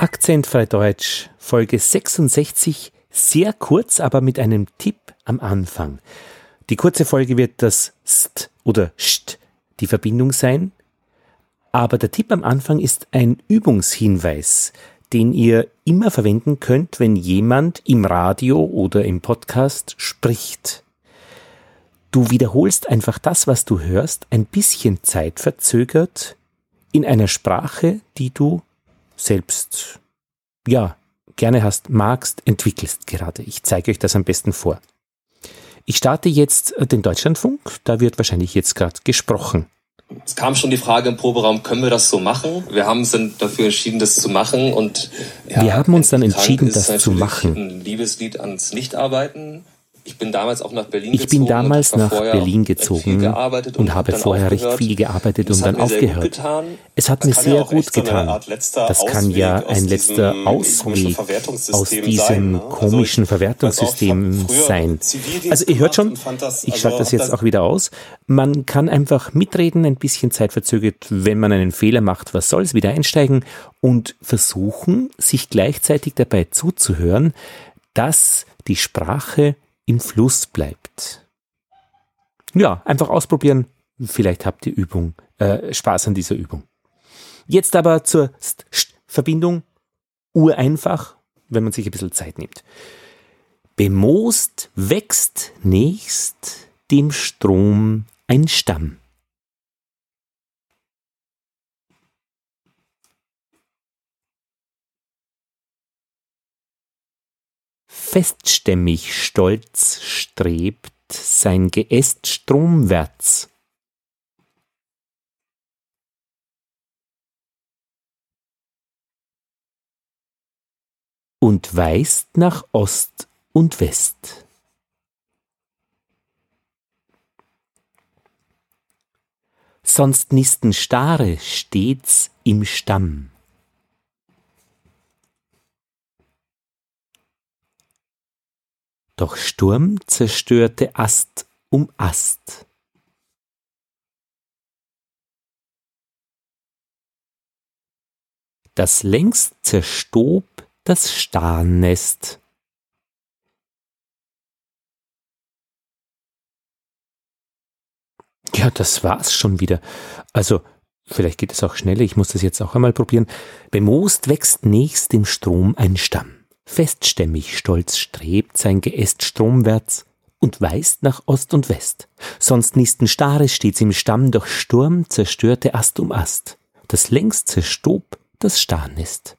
Akzentfrei Deutsch, Folge 66, sehr kurz, aber mit einem Tipp am Anfang. Die kurze Folge wird das St oder St die Verbindung sein, aber der Tipp am Anfang ist ein Übungshinweis, den ihr immer verwenden könnt, wenn jemand im Radio oder im Podcast spricht. Du wiederholst einfach das, was du hörst, ein bisschen zeitverzögert in einer Sprache, die du selbst, ja, gerne hast, magst, entwickelst gerade. Ich zeige euch das am besten vor. Ich starte jetzt den Deutschlandfunk, da wird wahrscheinlich jetzt gerade gesprochen. Es kam schon die Frage im Proberaum, können wir das so machen? Wir haben uns dann dafür entschieden, das zu machen und ja, wir haben uns dann entschieden, das zu machen. Ein Liebeslied ans Nichtarbeiten. Ich bin damals auch nach Berlin ich gezogen. Ich bin damals nach Berlin gezogen und, und habe vorher recht viel gearbeitet und dann aufgehört. Es hat mir sehr gut getan. Das kann ja ein letzter Ausweg aus diesem ne? komischen also Verwertungssystem sein. Also ihr hört schon, ich schalte das jetzt auch wieder aus. Man kann einfach mitreden, ein bisschen zeitverzögert, wenn man einen Fehler macht, was soll's, wieder einsteigen und versuchen, sich gleichzeitig dabei zuzuhören, dass die Sprache im Fluss bleibt. Ja, einfach ausprobieren. Vielleicht habt ihr Übung, äh, Spaß an dieser Übung. Jetzt aber zur St -St Verbindung. Ureinfach, wenn man sich ein bisschen Zeit nimmt. Bemoost wächst nächst dem Strom ein Stamm. Feststämmig stolz strebt sein Geäst stromwärts. Und weist nach Ost und West. Sonst nisten Stare stets im Stamm. Doch Sturm zerstörte Ast um Ast. Das längst zerstob das Starnest. Ja, das war's schon wieder. Also, vielleicht geht es auch schneller, ich muss das jetzt auch einmal probieren. Bemoost wächst nächst dem Strom ein Stamm. Feststämmig stolz strebt sein Geäst stromwärts und weist nach Ost und West. Sonst nisten Stare stets im Stamm, doch Sturm zerstörte Ast um Ast. Das längst zerstob das Starnest.